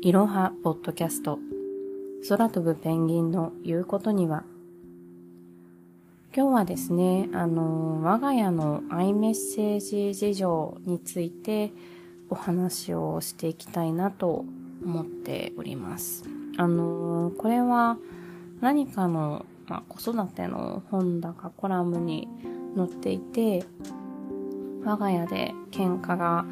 いろはポッドキャスト空飛ぶペンギンの言うことには今日はですね、あの、我が家のアイメッセージ事情についてお話をしていきたいなと思っております。あの、これは何かの、まあ、子育ての本だかコラムに載っていて、我が家で喧嘩が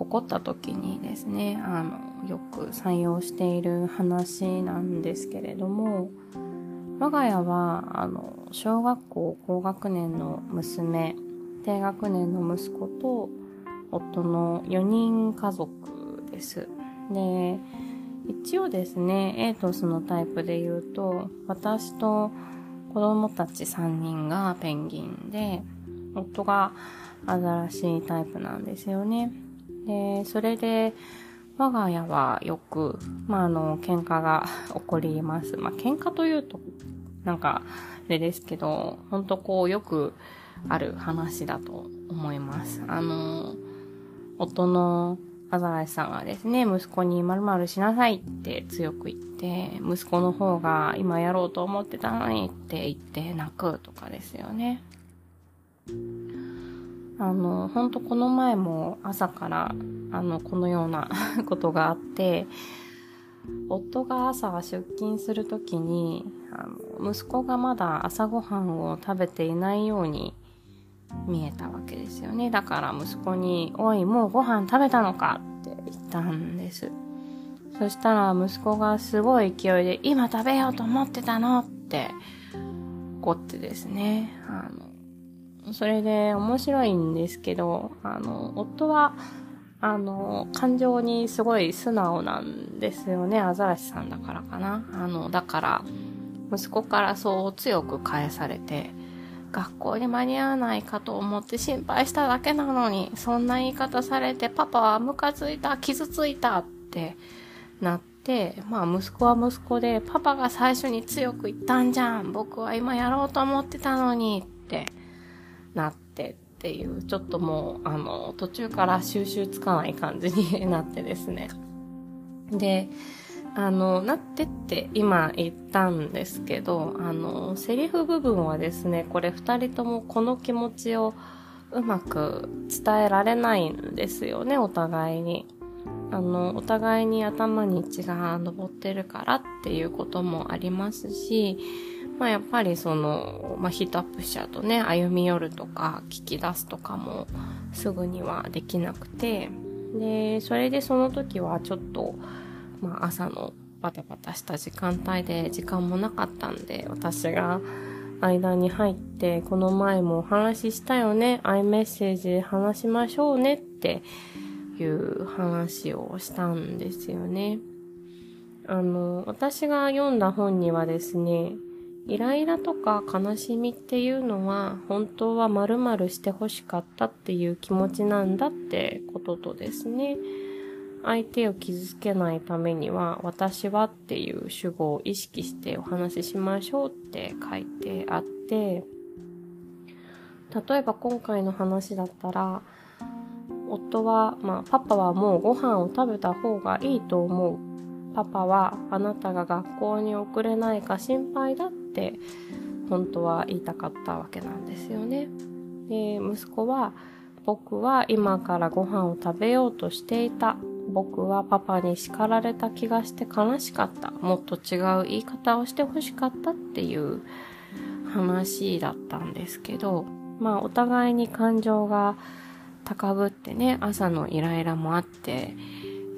起こった時にですね、あの、よく採用している話なんですけれども、我が家は、あの、小学校高学年の娘、低学年の息子と、夫の4人家族です。で、一応ですね、エイトスのタイプで言うと、私と子供たち3人がペンギンで、夫がアザラシタイプなんですよね。で、それで、我が家はよく、まあ、あの、喧嘩が 起こります。まあ、喧嘩というと、なんか、あれですけど、ほんとこう、よくある話だと思います。あの、夫のアザラシさんがですね、息子に〇〇しなさいって強く言って、息子の方が今やろうと思ってたのにって言って泣くとかですよね。あの、ほんとこの前も朝から、あの、このような ことがあって、夫が朝出勤するときに、あの、息子がまだ朝ごはんを食べていないように見えたわけですよね。だから息子に、おい、もうご飯食べたのか？って言ったんです。そしたら息子がすごい勢いで、今食べようと思ってたの？って怒ってですね。あの、それで面白いんですけど、あの、夫は、あの、感情にすごい素直なんですよね。アザラシさんだからかな。あの、だから、息子からそう強く返されて、学校に間に合わないかと思って心配しただけなのに、そんな言い方されて、パパはムカついた、傷ついたってなって、まあ息子は息子で、パパが最初に強く言ったんじゃん。僕は今やろうと思ってたのにってなってっていう、ちょっともう、あの、途中から収集つかない感じになってですね。で、あの、なってって今言ったんですけど、あの、セリフ部分はですね、これ二人ともこの気持ちをうまく伝えられないんですよね、お互いに。あの、お互いに頭に血が昇ってるからっていうこともありますし、まあやっぱりその、まあヒートアップしちゃうとね、歩み寄るとか聞き出すとかもすぐにはできなくて、で、それでその時はちょっと、まあ朝のバタバタした時間帯で時間もなかったんで、私が間に入って、この前もお話ししたよね、アイメッセージ話しましょうねっていう話をしたんですよね。あの、私が読んだ本にはですね、イライラとか悲しみっていうのは本当は〇〇して欲しかったっていう気持ちなんだってこととですね、相手を傷つけないためには私はっていう主語を意識してお話ししましょうって書いてあって、例えば今回の話だったら、夫は、まあ、パパはもうご飯を食べた方がいいと思う。パパはあなたが学校に遅れないか心配だって本当は言いたかったわけなんですよね。で、息子は僕は今からご飯を食べようとしていた。僕はパパに叱られた気がして悲しかった。もっと違う言い方をして欲しかったっていう話だったんですけど、まあお互いに感情が高ぶってね、朝のイライラもあって、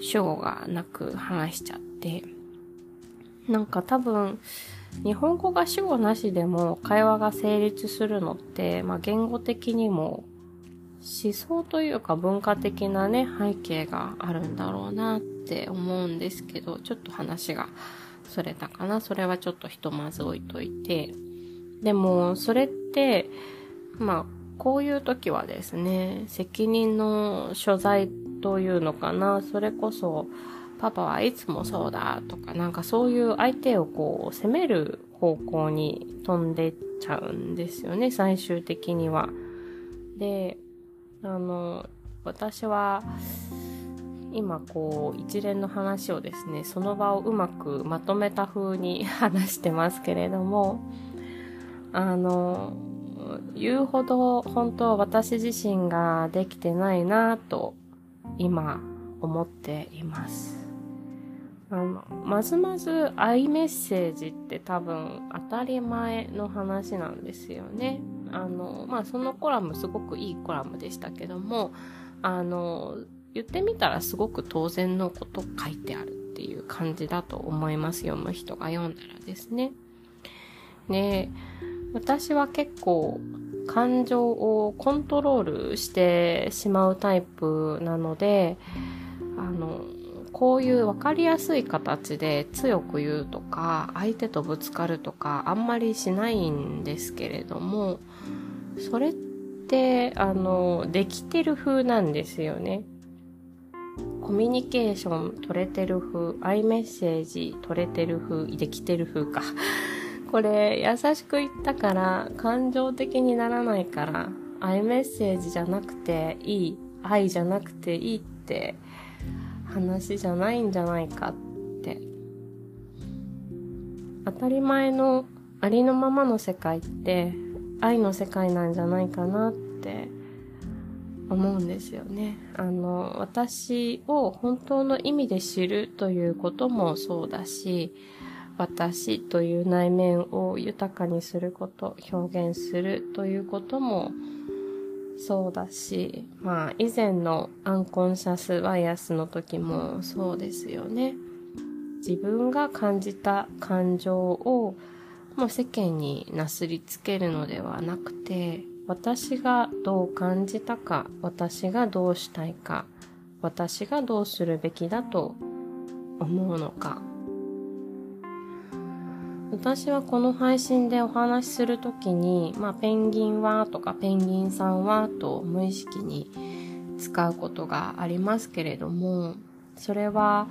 主語がなく話しちゃって、なんか多分、日本語が主語なしでも会話が成立するのって、まあ、言語的にも思想というか文化的なね、背景があるんだろうなって思うんですけど、ちょっと話がそれたかな。それはちょっとひとまず置いといて。でも、それって、まあ、こういう時はですね、責任の所在というのかな。それこそ、パパはいつもそうだとか、なんかそういう相手をこう責める方向に飛んでっちゃうんですよね、最終的には。で、あの、私は今こう一連の話をですね、その場をうまくまとめた風に話してますけれども、あの、言うほど本当私自身ができてないなと今思っています。あの、まずまず愛メッセージって多分当たり前の話なんですよね。あの、まあ、そのコラムすごくいいコラムでしたけども、あの、言ってみたらすごく当然のこと書いてあるっていう感じだと思います。読む人が読んだらですね。で、私は結構感情をコントロールしてしまうタイプなので、あの、こういう分かりやすい形で強く言うとか、相手とぶつかるとか、あんまりしないんですけれども、それって、あの、できてる風なんですよね。コミュニケーション取れてる風、アイメッセージ取れてる風、できてる風か。これ、優しく言ったから、感情的にならないから、アイメッセージじゃなくていい、愛じゃなくていいって話じゃないんじゃないかって当たり前のありのままの世界って愛の世界なんじゃないかなって思うんですよね。あの、私を本当の意味で知るということもそうだし、私という内面を豊かにすること、表現するということもそうだし、まあ以前のアンコンシャスバイアスの時もそうですよね。自分が感じた感情をもう世間になすりつけるのではなくて、私がどう感じたか、私がどうしたいか、私がどうするべきだと思うのか、私はこの配信でお話しするときに、まあ、ペンギンはとかペンギンさんはと無意識に使うことがありますけれども、それは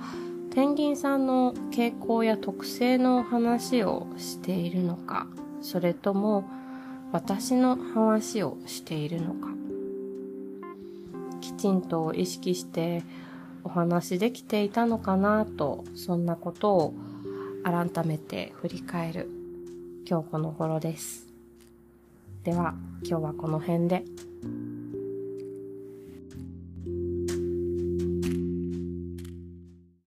ペンギンさんの傾向や特性の話をしているのか、それとも私の話をしているのか、きちんと意識してお話できていたのかなと、そんなことを改めて振り返る今日この頃です。では今日はこの辺で。